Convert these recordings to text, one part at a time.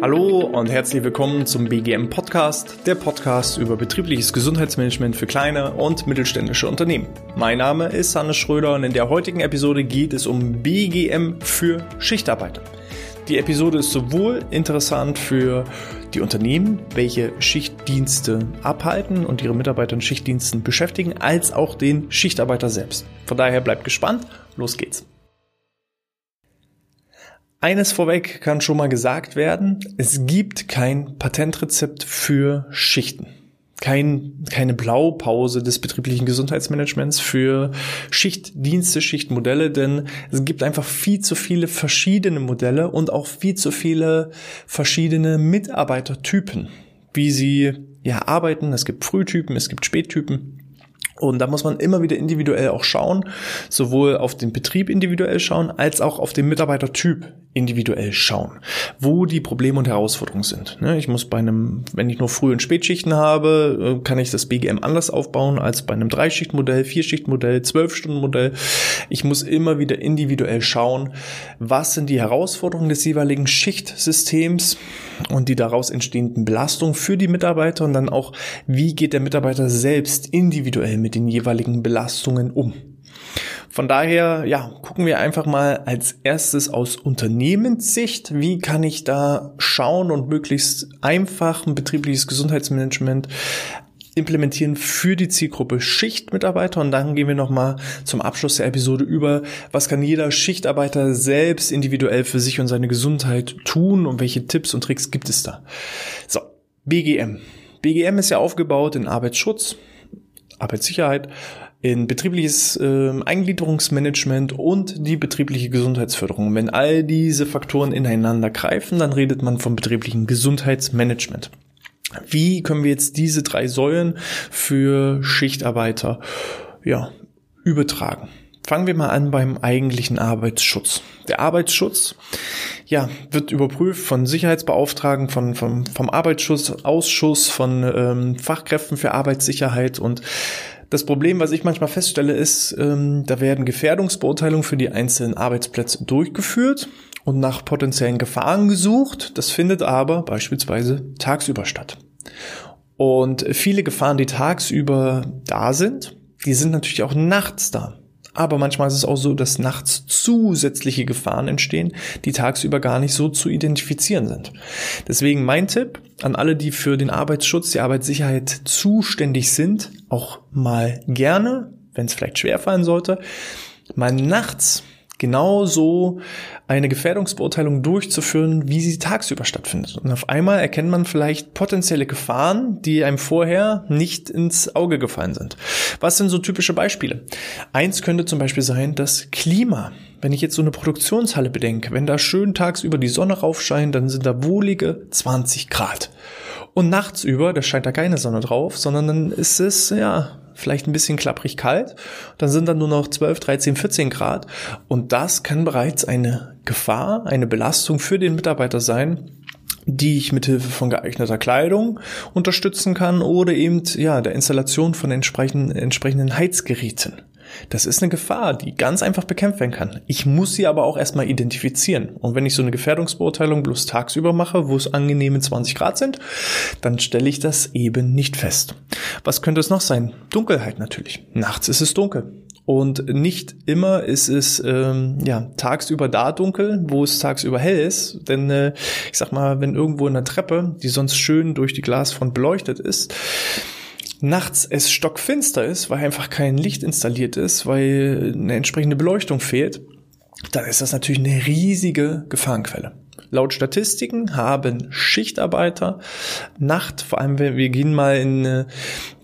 Hallo und herzlich willkommen zum BGM Podcast, der Podcast über betriebliches Gesundheitsmanagement für kleine und mittelständische Unternehmen. Mein Name ist Hannes Schröder und in der heutigen Episode geht es um BGM für Schichtarbeiter. Die Episode ist sowohl interessant für die Unternehmen, welche Schichtdienste abhalten und ihre Mitarbeiter in Schichtdiensten beschäftigen, als auch den Schichtarbeiter selbst. Von daher bleibt gespannt, los geht's. Eines vorweg kann schon mal gesagt werden, es gibt kein Patentrezept für Schichten. Kein, keine Blaupause des betrieblichen Gesundheitsmanagements für Schichtdienste, Schichtmodelle, denn es gibt einfach viel zu viele verschiedene Modelle und auch viel zu viele verschiedene Mitarbeitertypen, wie sie ja arbeiten. Es gibt Frühtypen, es gibt Spättypen. Und da muss man immer wieder individuell auch schauen, sowohl auf den Betrieb individuell schauen, als auch auf den Mitarbeitertyp individuell schauen, wo die Probleme und Herausforderungen sind. Ne, ich muss bei einem, wenn ich nur Früh- und Spätschichten habe, äh, kann ich das BGM anders aufbauen als bei einem Dreischichtmodell, Vierschichtmodell, Zwölf-Stunden-Modell. Ich muss immer wieder individuell schauen, was sind die Herausforderungen des jeweiligen Schichtsystems und die daraus entstehenden Belastungen für die Mitarbeiter und dann auch, wie geht der Mitarbeiter selbst individuell mit den jeweiligen Belastungen um. Von daher, ja, gucken wir einfach mal als erstes aus Unternehmenssicht, wie kann ich da schauen und möglichst einfach ein betriebliches Gesundheitsmanagement implementieren für die Zielgruppe Schichtmitarbeiter und dann gehen wir nochmal zum Abschluss der Episode über, was kann jeder Schichtarbeiter selbst individuell für sich und seine Gesundheit tun und welche Tipps und Tricks gibt es da. So, BGM. BGM ist ja aufgebaut in Arbeitsschutz, Arbeitssicherheit, in betriebliches äh, Eingliederungsmanagement und die betriebliche Gesundheitsförderung. Wenn all diese Faktoren ineinander greifen, dann redet man vom betrieblichen Gesundheitsmanagement. Wie können wir jetzt diese drei Säulen für Schichtarbeiter ja, übertragen? Fangen wir mal an beim eigentlichen Arbeitsschutz. Der Arbeitsschutz ja, wird überprüft von Sicherheitsbeauftragten, von, vom, vom Arbeitsschutzausschuss, von ähm, Fachkräften für Arbeitssicherheit und das Problem, was ich manchmal feststelle, ist, ähm, da werden Gefährdungsbeurteilungen für die einzelnen Arbeitsplätze durchgeführt und nach potenziellen Gefahren gesucht. Das findet aber beispielsweise tagsüber statt. Und viele Gefahren, die tagsüber da sind, die sind natürlich auch nachts da. Aber manchmal ist es auch so, dass nachts zusätzliche Gefahren entstehen, die tagsüber gar nicht so zu identifizieren sind. Deswegen mein Tipp an alle, die für den Arbeitsschutz, die Arbeitssicherheit zuständig sind, auch mal gerne, wenn es vielleicht schwerfallen sollte, mal nachts genauso eine Gefährdungsbeurteilung durchzuführen, wie sie tagsüber stattfindet. Und auf einmal erkennt man vielleicht potenzielle Gefahren, die einem vorher nicht ins Auge gefallen sind. Was sind so typische Beispiele? Eins könnte zum Beispiel sein, das Klima. Wenn ich jetzt so eine Produktionshalle bedenke, wenn da schön tagsüber die Sonne raufscheint, dann sind da wohlige 20 Grad. Und nachts über, da scheint da keine Sonne drauf, sondern dann ist es, ja, vielleicht ein bisschen klapprig kalt. Dann sind dann nur noch 12, 13, 14 Grad. Und das kann bereits eine Gefahr, eine Belastung für den Mitarbeiter sein, die ich mithilfe von geeigneter Kleidung unterstützen kann oder eben ja der Installation von entsprechenden, entsprechenden Heizgeräten. Das ist eine Gefahr, die ganz einfach bekämpft werden kann. Ich muss sie aber auch erstmal identifizieren. Und wenn ich so eine Gefährdungsbeurteilung bloß tagsüber mache, wo es angenehme 20 Grad sind, dann stelle ich das eben nicht fest. Was könnte es noch sein? Dunkelheit natürlich. Nachts ist es dunkel. Und nicht immer ist es ähm, ja tagsüber da dunkel, wo es tagsüber hell ist. Denn äh, ich sag mal, wenn irgendwo in der Treppe, die sonst schön durch die Glasfront beleuchtet ist, nachts es stockfinster ist, weil einfach kein Licht installiert ist, weil eine entsprechende Beleuchtung fehlt, dann ist das natürlich eine riesige Gefahrenquelle. Laut Statistiken haben Schichtarbeiter Nacht, vor allem wir gehen mal in äh,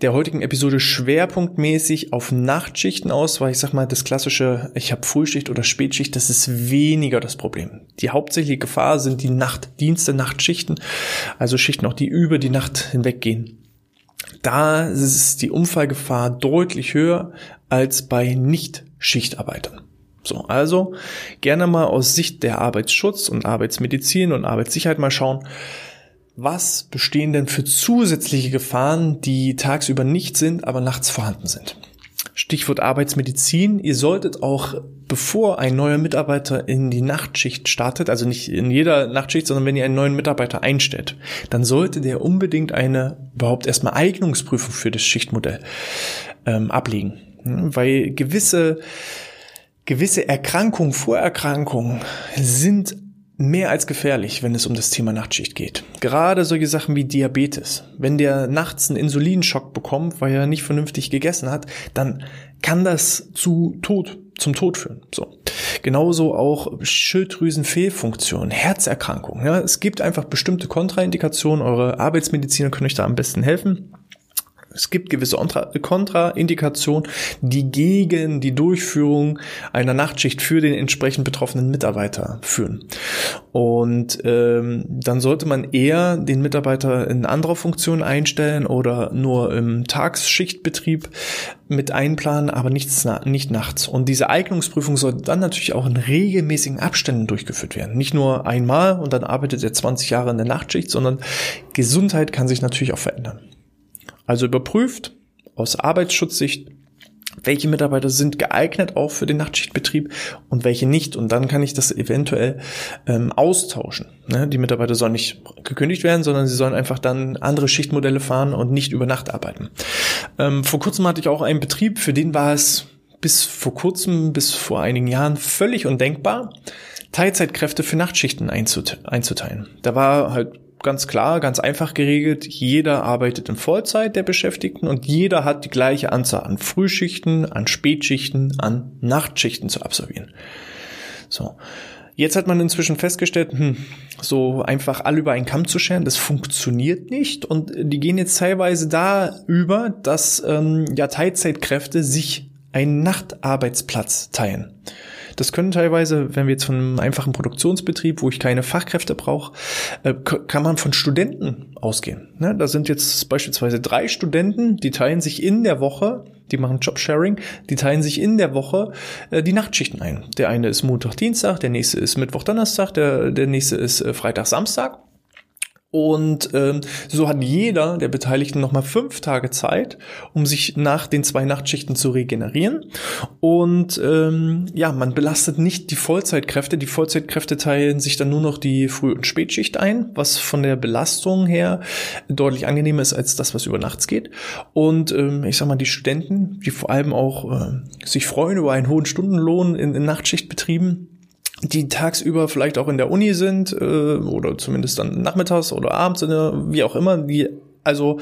der heutigen Episode schwerpunktmäßig auf Nachtschichten aus, weil ich sag mal, das klassische, ich habe Frühschicht oder Spätschicht, das ist weniger das Problem. Die hauptsächliche Gefahr sind die Nachtdienste, Nachtschichten, also Schichten auch, die über die Nacht hinweggehen da ist die Unfallgefahr deutlich höher als bei Nicht-Schichtarbeitern. So, also gerne mal aus Sicht der Arbeitsschutz und Arbeitsmedizin und Arbeitssicherheit mal schauen, was bestehen denn für zusätzliche Gefahren, die tagsüber nicht sind, aber nachts vorhanden sind. Stichwort Arbeitsmedizin. Ihr solltet auch, bevor ein neuer Mitarbeiter in die Nachtschicht startet, also nicht in jeder Nachtschicht, sondern wenn ihr einen neuen Mitarbeiter einstellt, dann sollte der unbedingt eine überhaupt erstmal Eignungsprüfung für das Schichtmodell ähm, ablegen. Weil gewisse, gewisse Erkrankungen, Vorerkrankungen sind mehr als gefährlich, wenn es um das Thema Nachtschicht geht. Gerade solche Sachen wie Diabetes. Wenn der nachts einen Insulinschock bekommt, weil er nicht vernünftig gegessen hat, dann kann das zu Tod, zum Tod führen. So. Genauso auch Schilddrüsenfehlfunktion, Herzerkrankungen. Ja, es gibt einfach bestimmte Kontraindikationen. Eure Arbeitsmediziner können euch da am besten helfen. Es gibt gewisse Kontraindikationen, die gegen die Durchführung einer Nachtschicht für den entsprechend betroffenen Mitarbeiter führen. Und ähm, dann sollte man eher den Mitarbeiter in anderer Funktion einstellen oder nur im Tagsschichtbetrieb mit einplanen, aber nichts, nicht nachts. Und diese Eignungsprüfung sollte dann natürlich auch in regelmäßigen Abständen durchgeführt werden. Nicht nur einmal und dann arbeitet er 20 Jahre in der Nachtschicht, sondern Gesundheit kann sich natürlich auch verändern. Also überprüft aus Arbeitsschutzsicht, welche Mitarbeiter sind geeignet auch für den Nachtschichtbetrieb und welche nicht. Und dann kann ich das eventuell ähm, austauschen. Ne? Die Mitarbeiter sollen nicht gekündigt werden, sondern sie sollen einfach dann andere Schichtmodelle fahren und nicht über Nacht arbeiten. Ähm, vor kurzem hatte ich auch einen Betrieb, für den war es bis vor kurzem, bis vor einigen Jahren völlig undenkbar, Teilzeitkräfte für Nachtschichten einzuteilen. Da war halt ganz klar, ganz einfach geregelt. Jeder arbeitet in Vollzeit der Beschäftigten und jeder hat die gleiche Anzahl an Frühschichten, an Spätschichten, an Nachtschichten zu absolvieren. So. Jetzt hat man inzwischen festgestellt, hm, so einfach alle über einen Kamm zu scheren, das funktioniert nicht. Und die gehen jetzt teilweise da über, dass ähm, ja Teilzeitkräfte sich einen Nachtarbeitsplatz teilen. Das können teilweise, wenn wir jetzt von einem einfachen Produktionsbetrieb, wo ich keine Fachkräfte brauche, äh, kann man von Studenten ausgehen. Ne? Da sind jetzt beispielsweise drei Studenten, die teilen sich in der Woche, die machen Jobsharing, die teilen sich in der Woche äh, die Nachtschichten ein. Der eine ist Montag, Dienstag, der nächste ist Mittwoch, Donnerstag, der, der nächste ist äh, Freitag, Samstag. Und ähm, so hat jeder der Beteiligten nochmal fünf Tage Zeit, um sich nach den zwei Nachtschichten zu regenerieren. Und ähm, ja, man belastet nicht die Vollzeitkräfte. Die Vollzeitkräfte teilen sich dann nur noch die Früh- und Spätschicht ein, was von der Belastung her deutlich angenehmer ist als das, was über nachts geht. Und ähm, ich sag mal, die Studenten, die vor allem auch äh, sich freuen über einen hohen Stundenlohn in, in Nachtschichtbetrieben, die tagsüber vielleicht auch in der Uni sind äh, oder zumindest dann nachmittags oder abends, wie auch immer, die also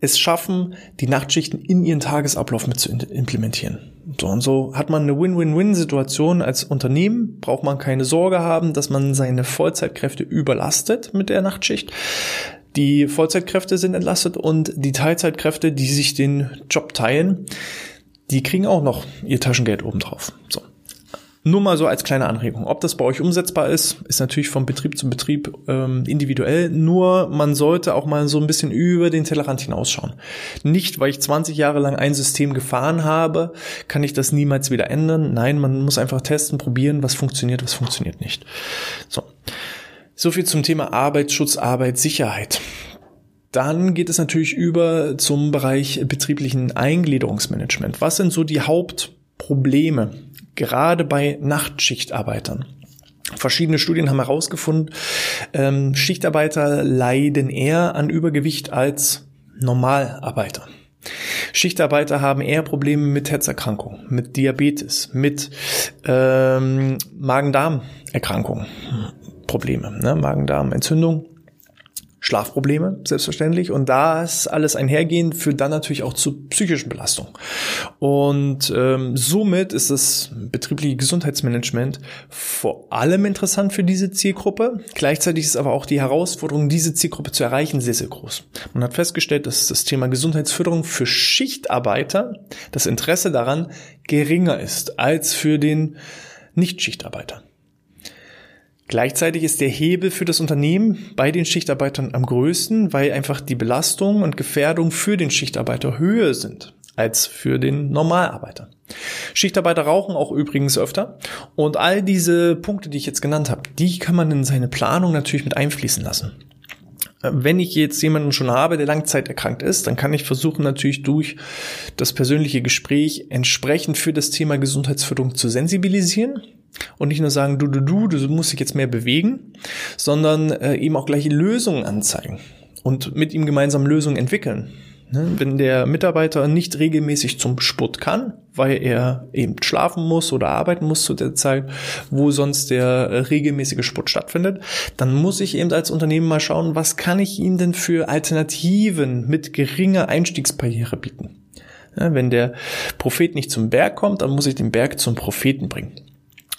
es schaffen, die Nachtschichten in ihren Tagesablauf mit zu implementieren. So und so hat man eine Win-Win-Win-Situation als Unternehmen, braucht man keine Sorge haben, dass man seine Vollzeitkräfte überlastet mit der Nachtschicht. Die Vollzeitkräfte sind entlastet und die Teilzeitkräfte, die sich den Job teilen, die kriegen auch noch ihr Taschengeld obendrauf. So. Nur mal so als kleine Anregung. Ob das bei euch umsetzbar ist, ist natürlich vom Betrieb zu Betrieb ähm, individuell. Nur man sollte auch mal so ein bisschen über den Tellerrand hinausschauen. Nicht, weil ich 20 Jahre lang ein System gefahren habe, kann ich das niemals wieder ändern. Nein, man muss einfach testen, probieren, was funktioniert, was funktioniert nicht. So. So viel zum Thema Arbeitsschutz, Arbeitssicherheit. Dann geht es natürlich über zum Bereich betrieblichen Eingliederungsmanagement. Was sind so die Hauptprobleme gerade bei Nachtschichtarbeitern. Verschiedene Studien haben herausgefunden, ähm, Schichtarbeiter leiden eher an Übergewicht als Normalarbeiter. Schichtarbeiter haben eher Probleme mit Herzerkrankungen, mit Diabetes, mit ähm, Magen-Darm-Erkrankungen, Probleme, ne? Magen-Darm-Entzündung Schlafprobleme, selbstverständlich. Und das alles einhergehend führt dann natürlich auch zu psychischen Belastungen. Und ähm, somit ist das betriebliche Gesundheitsmanagement vor allem interessant für diese Zielgruppe. Gleichzeitig ist aber auch die Herausforderung, diese Zielgruppe zu erreichen, sehr, sehr groß. Man hat festgestellt, dass das Thema Gesundheitsförderung für Schichtarbeiter, das Interesse daran geringer ist als für den Nichtschichtarbeiter. Gleichzeitig ist der Hebel für das Unternehmen bei den Schichtarbeitern am größten, weil einfach die Belastung und Gefährdung für den Schichtarbeiter höher sind als für den Normalarbeiter. Schichtarbeiter rauchen auch übrigens öfter und all diese Punkte, die ich jetzt genannt habe, die kann man in seine Planung natürlich mit einfließen lassen. Wenn ich jetzt jemanden schon habe, der langzeiterkrankt ist, dann kann ich versuchen natürlich durch das persönliche Gespräch entsprechend für das Thema Gesundheitsförderung zu sensibilisieren und nicht nur sagen, du, du, du, du musst dich jetzt mehr bewegen, sondern äh, ihm auch gleich Lösungen anzeigen und mit ihm gemeinsam Lösungen entwickeln. Ne? Wenn der Mitarbeiter nicht regelmäßig zum Sport kann, weil er eben schlafen muss oder arbeiten muss zu der Zeit, wo sonst der regelmäßige Sport stattfindet, dann muss ich eben als Unternehmen mal schauen, was kann ich ihm denn für Alternativen mit geringer Einstiegsbarriere bieten. Ja, wenn der Prophet nicht zum Berg kommt, dann muss ich den Berg zum Propheten bringen.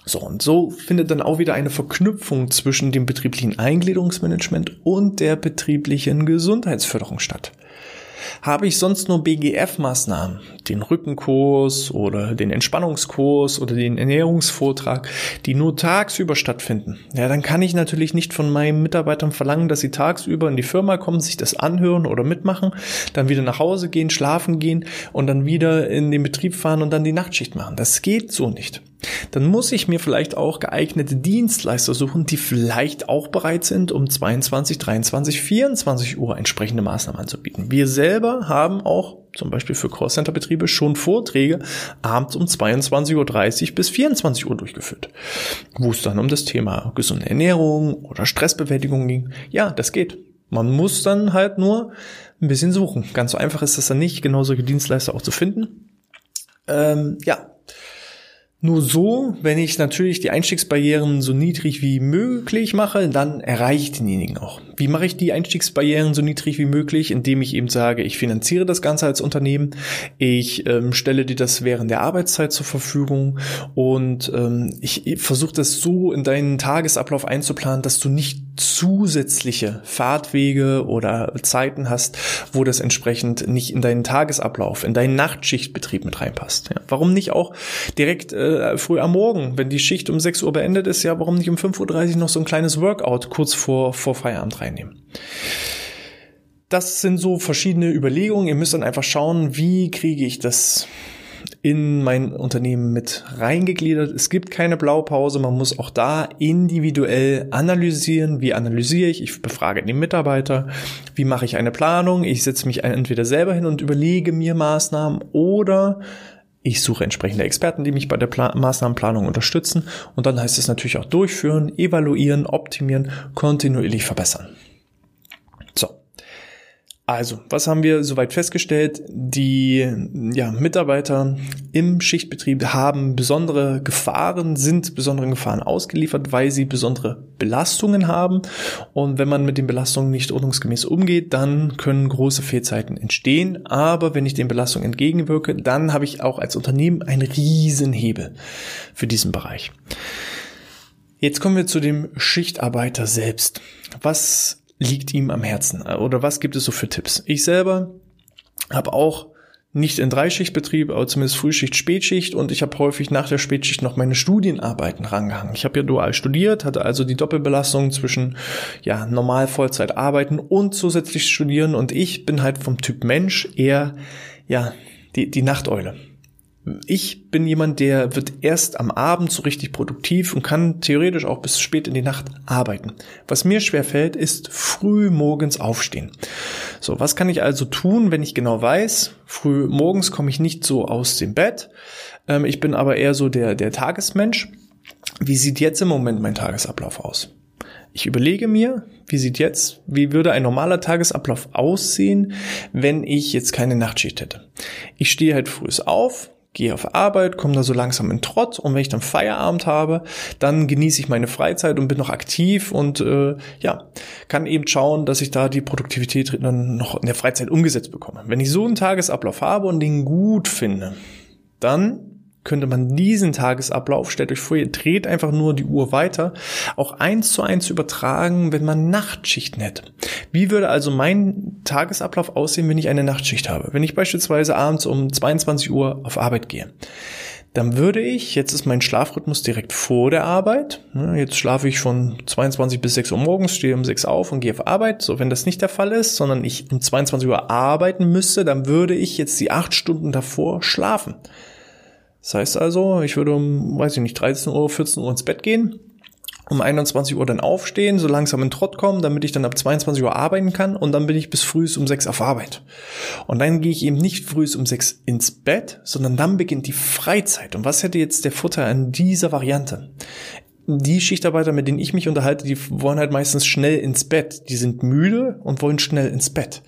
So, und so findet dann auch wieder eine Verknüpfung zwischen dem betrieblichen Eingliederungsmanagement und der betrieblichen Gesundheitsförderung statt. Habe ich sonst nur BGF-Maßnahmen, den Rückenkurs oder den Entspannungskurs oder den Ernährungsvortrag, die nur tagsüber stattfinden, ja, dann kann ich natürlich nicht von meinen Mitarbeitern verlangen, dass sie tagsüber in die Firma kommen, sich das anhören oder mitmachen, dann wieder nach Hause gehen, schlafen gehen und dann wieder in den Betrieb fahren und dann die Nachtschicht machen. Das geht so nicht dann muss ich mir vielleicht auch geeignete Dienstleister suchen, die vielleicht auch bereit sind, um 22, 23, 24 Uhr entsprechende Maßnahmen anzubieten. Wir selber haben auch zum Beispiel für Callcenter-Betriebe schon Vorträge abends um 22.30 Uhr bis 24 Uhr durchgeführt, wo es dann um das Thema gesunde Ernährung oder Stressbewältigung ging. Ja, das geht. Man muss dann halt nur ein bisschen suchen. Ganz so einfach ist das dann nicht, genau solche Dienstleister auch zu finden. Ähm, ja, nur so, wenn ich natürlich die Einstiegsbarrieren so niedrig wie möglich mache, dann erreiche ich denjenigen auch. Wie mache ich die Einstiegsbarrieren so niedrig wie möglich? Indem ich eben sage, ich finanziere das Ganze als Unternehmen, ich ähm, stelle dir das während der Arbeitszeit zur Verfügung und ähm, ich, ich versuche das so in deinen Tagesablauf einzuplanen, dass du nicht zusätzliche Fahrtwege oder Zeiten hast, wo das entsprechend nicht in deinen Tagesablauf, in deinen Nachtschichtbetrieb mit reinpasst. Ja, warum nicht auch direkt äh, früh am Morgen, wenn die Schicht um 6 Uhr beendet ist, ja, warum nicht um 5.30 Uhr noch so ein kleines Workout kurz vor, vor Feierabend reinnehmen? Das sind so verschiedene Überlegungen. Ihr müsst dann einfach schauen, wie kriege ich das in mein Unternehmen mit reingegliedert. Es gibt keine Blaupause, man muss auch da individuell analysieren. Wie analysiere ich? Ich befrage den Mitarbeiter. Wie mache ich eine Planung? Ich setze mich entweder selber hin und überlege mir Maßnahmen oder ich suche entsprechende Experten, die mich bei der Pla Maßnahmenplanung unterstützen. Und dann heißt es natürlich auch durchführen, evaluieren, optimieren, kontinuierlich verbessern. Also, was haben wir soweit festgestellt? Die ja, Mitarbeiter im Schichtbetrieb haben besondere Gefahren, sind besonderen Gefahren ausgeliefert, weil sie besondere Belastungen haben. Und wenn man mit den Belastungen nicht ordnungsgemäß umgeht, dann können große Fehlzeiten entstehen. Aber wenn ich den Belastungen entgegenwirke, dann habe ich auch als Unternehmen einen Riesenhebel für diesen Bereich. Jetzt kommen wir zu dem Schichtarbeiter selbst. Was liegt ihm am Herzen? Oder was gibt es so für Tipps? Ich selber habe auch nicht in Dreischichtbetrieb, aber zumindest Frühschicht, Spätschicht und ich habe häufig nach der Spätschicht noch meine Studienarbeiten rangehangen. Ich habe ja dual studiert, hatte also die Doppelbelastung zwischen ja normal Vollzeit arbeiten und zusätzlich studieren und ich bin halt vom Typ Mensch eher ja die, die Nachteule. Ich bin jemand, der wird erst am Abend so richtig produktiv und kann theoretisch auch bis spät in die Nacht arbeiten. Was mir schwer fällt, ist früh morgens aufstehen. So, was kann ich also tun, wenn ich genau weiß, früh morgens komme ich nicht so aus dem Bett. Ähm, ich bin aber eher so der, der Tagesmensch. Wie sieht jetzt im Moment mein Tagesablauf aus? Ich überlege mir, wie sieht jetzt, wie würde ein normaler Tagesablauf aussehen, wenn ich jetzt keine Nachtschicht hätte. Ich stehe halt früh auf, gehe auf Arbeit, komme da so langsam in Trott und wenn ich dann Feierabend habe, dann genieße ich meine Freizeit und bin noch aktiv und äh, ja, kann eben schauen, dass ich da die Produktivität dann noch in der Freizeit umgesetzt bekomme. Wenn ich so einen Tagesablauf habe und den gut finde, dann könnte man diesen Tagesablauf, stellt euch vor, ihr dreht einfach nur die Uhr weiter, auch eins zu eins übertragen, wenn man Nachtschichten hätte. Wie würde also mein Tagesablauf aussehen, wenn ich eine Nachtschicht habe? Wenn ich beispielsweise abends um 22 Uhr auf Arbeit gehe, dann würde ich, jetzt ist mein Schlafrhythmus direkt vor der Arbeit, ne, jetzt schlafe ich von 22 bis 6 Uhr morgens, stehe um 6 auf und gehe auf Arbeit. So, wenn das nicht der Fall ist, sondern ich um 22 Uhr arbeiten müsste, dann würde ich jetzt die 8 Stunden davor schlafen. Das heißt also, ich würde um, weiß ich nicht, 13 Uhr, 14 Uhr ins Bett gehen um 21 Uhr dann aufstehen, so langsam in Trott kommen, damit ich dann ab 22 Uhr arbeiten kann und dann bin ich bis früh um 6 auf Arbeit. Und dann gehe ich eben nicht früh um 6 ins Bett, sondern dann beginnt die Freizeit. Und was hätte jetzt der Vorteil an dieser Variante? Die Schichtarbeiter, mit denen ich mich unterhalte, die wollen halt meistens schnell ins Bett. Die sind müde und wollen schnell ins Bett.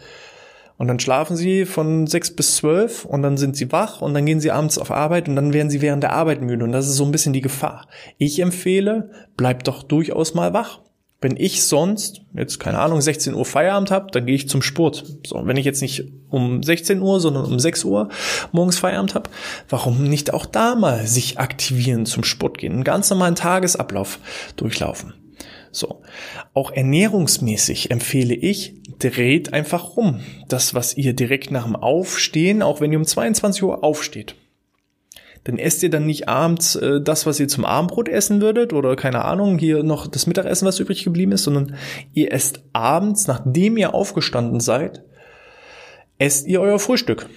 Und dann schlafen sie von sechs bis zwölf und dann sind sie wach und dann gehen sie abends auf Arbeit und dann werden sie während der Arbeit müde. Und das ist so ein bisschen die Gefahr. Ich empfehle, bleibt doch durchaus mal wach. Wenn ich sonst, jetzt keine Ahnung, 16 Uhr Feierabend habe, dann gehe ich zum Sport. So, wenn ich jetzt nicht um 16 Uhr, sondern um 6 Uhr morgens Feierabend habe, warum nicht auch da mal sich aktivieren zum Sport gehen, einen ganz normalen Tagesablauf durchlaufen. So. Auch ernährungsmäßig empfehle ich, dreht einfach rum. Das, was ihr direkt nach dem Aufstehen, auch wenn ihr um 22 Uhr aufsteht, dann esst ihr dann nicht abends äh, das, was ihr zum Abendbrot essen würdet oder keine Ahnung, hier noch das Mittagessen, was übrig geblieben ist, sondern ihr esst abends, nachdem ihr aufgestanden seid, esst ihr euer Frühstück.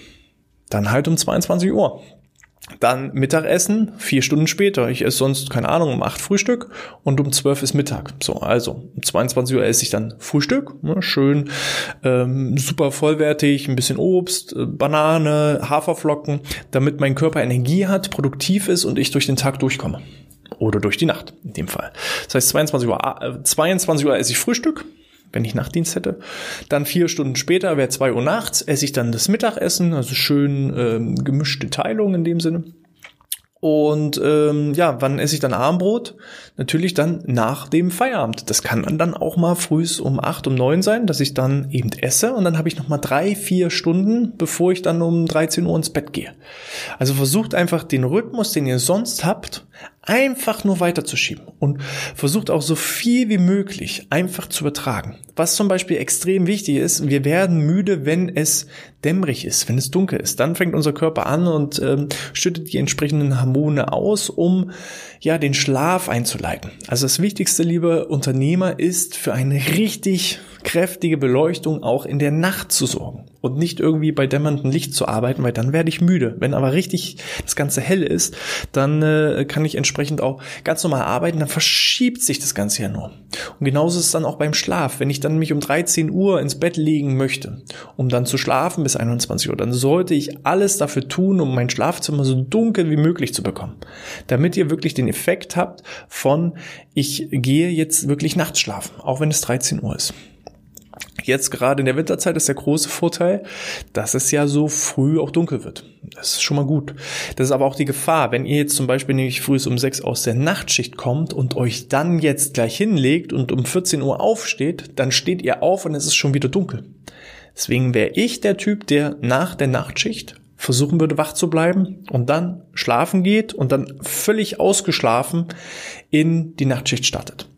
Dann halt um 22 Uhr. Dann Mittagessen, vier Stunden später. Ich esse sonst, keine Ahnung, um acht Frühstück und um zwölf ist Mittag. So, also um 22 Uhr esse ich dann Frühstück. Ne, schön, ähm, super vollwertig, ein bisschen Obst, äh, Banane, Haferflocken, damit mein Körper Energie hat, produktiv ist und ich durch den Tag durchkomme. Oder durch die Nacht, in dem Fall. Das heißt, 22 Uhr, äh, 22 Uhr esse ich Frühstück, wenn ich Nachtdienst hätte. Dann vier Stunden später, wäre zwei Uhr nachts, esse ich dann das Mittagessen, also schön ähm, gemischte Teilung in dem Sinne. Und ähm, ja, wann esse ich dann Abendbrot? Natürlich dann nach dem Feierabend. Das kann dann auch mal frühs um acht, um neun sein, dass ich dann eben esse und dann habe ich noch mal drei, vier Stunden, bevor ich dann um 13 Uhr ins Bett gehe. Also versucht einfach den Rhythmus, den ihr sonst habt, einfach nur weiterzuschieben und versucht auch so viel wie möglich einfach zu übertragen. Was zum Beispiel extrem wichtig ist, wir werden müde, wenn es dämmerig ist, wenn es dunkel ist. Dann fängt unser Körper an und ähm, schüttet die entsprechenden Hormone aus, um ja den Schlaf einzuleiten. Also das Wichtigste, liebe Unternehmer, ist für eine richtig kräftige Beleuchtung auch in der Nacht zu sorgen und nicht irgendwie bei dämmerndem Licht zu arbeiten, weil dann werde ich müde. Wenn aber richtig das Ganze hell ist, dann äh, kann ich entsprechend auch ganz normal arbeiten, dann verschiebt sich das Ganze ja nur. Und genauso ist es dann auch beim Schlaf. Wenn ich dann mich um 13 Uhr ins Bett legen möchte, um dann zu schlafen bis 21 Uhr, dann sollte ich alles dafür tun, um mein Schlafzimmer so dunkel wie möglich zu bekommen, damit ihr wirklich den Effekt habt von ich gehe jetzt wirklich nachts schlafen, auch wenn es 13 Uhr ist. Jetzt gerade in der Winterzeit ist der große Vorteil, dass es ja so früh auch dunkel wird. Das ist schon mal gut. Das ist aber auch die Gefahr, wenn ihr jetzt zum Beispiel nämlich früh um sechs aus der Nachtschicht kommt und euch dann jetzt gleich hinlegt und um 14 Uhr aufsteht, dann steht ihr auf und es ist schon wieder dunkel. Deswegen wäre ich der Typ, der nach der Nachtschicht versuchen würde, wach zu bleiben und dann schlafen geht und dann völlig ausgeschlafen in die Nachtschicht startet.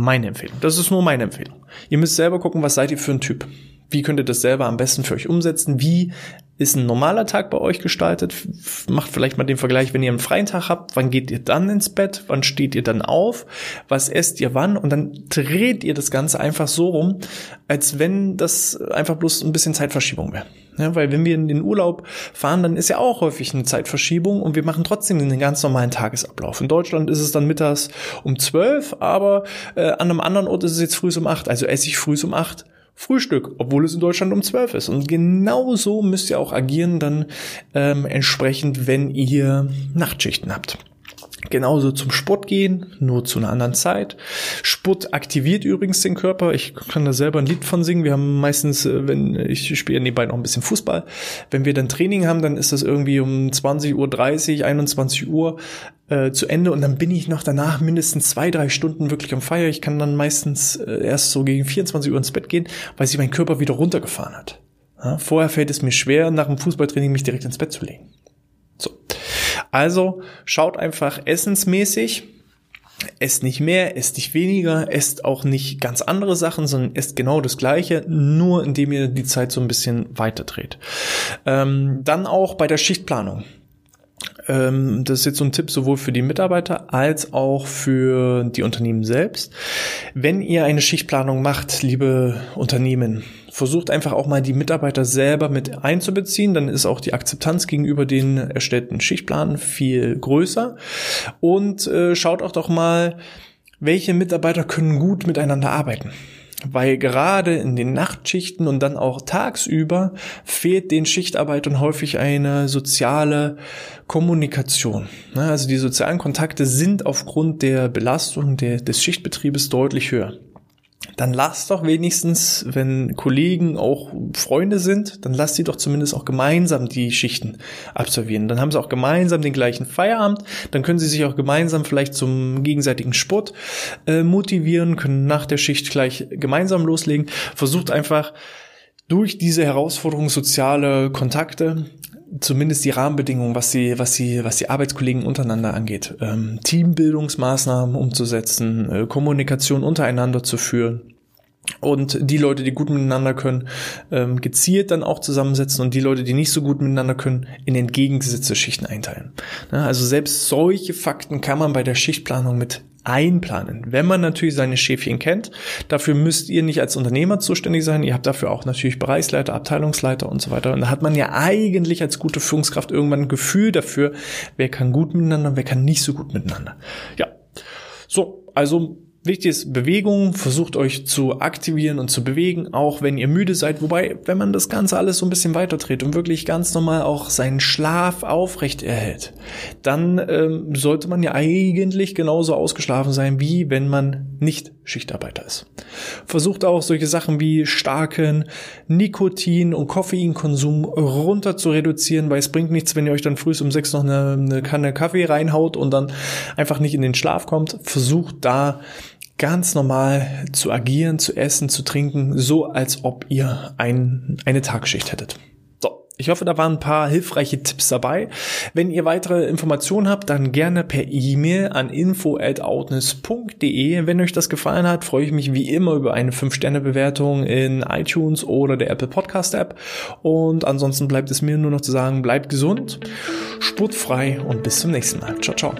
Meine Empfehlung. Das ist nur meine Empfehlung. Ihr müsst selber gucken, was seid ihr für ein Typ. Wie könnt ihr das selber am besten für euch umsetzen? Wie ist ein normaler Tag bei euch gestaltet? Macht vielleicht mal den Vergleich, wenn ihr einen freien Tag habt, wann geht ihr dann ins Bett? Wann steht ihr dann auf? Was esst ihr wann? Und dann dreht ihr das Ganze einfach so rum, als wenn das einfach bloß ein bisschen Zeitverschiebung wäre. Ja, weil wenn wir in den Urlaub fahren, dann ist ja auch häufig eine Zeitverschiebung und wir machen trotzdem einen ganz normalen Tagesablauf. In Deutschland ist es dann mittags um zwölf, aber äh, an einem anderen Ort ist es jetzt früh um acht. Also esse ich früh um acht Frühstück, obwohl es in Deutschland um zwölf ist. Und genau so müsst ihr auch agieren dann ähm, entsprechend, wenn ihr Nachtschichten habt. Genauso zum Sport gehen, nur zu einer anderen Zeit. Sport aktiviert übrigens den Körper. Ich kann da selber ein Lied von singen. Wir haben meistens, äh, wenn ich spiele nebenbei noch ein bisschen Fußball, wenn wir dann Training haben, dann ist das irgendwie um 20.30 Uhr, 21 Uhr äh, zu Ende und dann bin ich noch danach mindestens zwei, drei Stunden wirklich am Feier. Ich kann dann meistens äh, erst so gegen 24 Uhr ins Bett gehen, weil sich mein Körper wieder runtergefahren hat. Ja, vorher fällt es mir schwer, nach dem Fußballtraining mich direkt ins Bett zu legen. So. Also schaut einfach essensmäßig. Esst nicht mehr, esst nicht weniger, esst auch nicht ganz andere Sachen, sondern esst genau das Gleiche, nur indem ihr die Zeit so ein bisschen weiter dreht. Ähm, dann auch bei der Schichtplanung ähm, das ist jetzt so ein Tipp sowohl für die Mitarbeiter als auch für die Unternehmen selbst. Wenn ihr eine Schichtplanung macht, liebe Unternehmen, versucht einfach auch mal die Mitarbeiter selber mit einzubeziehen, dann ist auch die Akzeptanz gegenüber den erstellten Schichtplan viel größer und äh, schaut auch doch mal, welche Mitarbeiter können gut miteinander arbeiten. Weil gerade in den Nachtschichten und dann auch tagsüber fehlt den Schichtarbeitern häufig eine soziale Kommunikation. Ne, also die sozialen Kontakte sind aufgrund der Belastung des Schichtbetriebes deutlich höher dann lass doch wenigstens, wenn Kollegen auch Freunde sind, dann lass sie doch zumindest auch gemeinsam die Schichten absolvieren. Dann haben sie auch gemeinsam den gleichen Feierabend, dann können sie sich auch gemeinsam vielleicht zum gegenseitigen Sport äh, motivieren, können nach der Schicht gleich gemeinsam loslegen. Versucht einfach durch diese Herausforderung soziale Kontakte zumindest die Rahmenbedingungen, was die, was die, was die Arbeitskollegen untereinander angeht, ähm, Teambildungsmaßnahmen umzusetzen, äh, Kommunikation untereinander zu führen und die Leute, die gut miteinander können, ähm, gezielt dann auch zusammensetzen und die Leute, die nicht so gut miteinander können, in entgegengesetzte Schichten einteilen. Ja, also selbst solche Fakten kann man bei der Schichtplanung mit einplanen. Wenn man natürlich seine Schäfchen kennt, dafür müsst ihr nicht als Unternehmer zuständig sein, ihr habt dafür auch natürlich Bereichsleiter, Abteilungsleiter und so weiter. Und da hat man ja eigentlich als gute Führungskraft irgendwann ein Gefühl dafür, wer kann gut miteinander, wer kann nicht so gut miteinander. Ja. So, also Wichtig ist Bewegung, versucht euch zu aktivieren und zu bewegen, auch wenn ihr müde seid. Wobei, wenn man das Ganze alles so ein bisschen weiter dreht und wirklich ganz normal auch seinen Schlaf aufrecht erhält, dann ähm, sollte man ja eigentlich genauso ausgeschlafen sein, wie wenn man nicht Schichtarbeiter ist. Versucht auch solche Sachen wie starken Nikotin- und Koffeinkonsum runter zu reduzieren, weil es bringt nichts, wenn ihr euch dann früh um sechs noch eine, eine Kanne Kaffee reinhaut und dann einfach nicht in den Schlaf kommt. Versucht da ganz normal zu agieren, zu essen, zu trinken, so als ob ihr ein, eine Tagschicht hättet. So, ich hoffe, da waren ein paar hilfreiche Tipps dabei. Wenn ihr weitere Informationen habt, dann gerne per E-Mail an info@outness.de. Wenn euch das gefallen hat, freue ich mich wie immer über eine 5-Sterne-Bewertung in iTunes oder der Apple Podcast App. Und ansonsten bleibt es mir nur noch zu sagen, bleibt gesund, sportfrei und bis zum nächsten Mal. Ciao, ciao.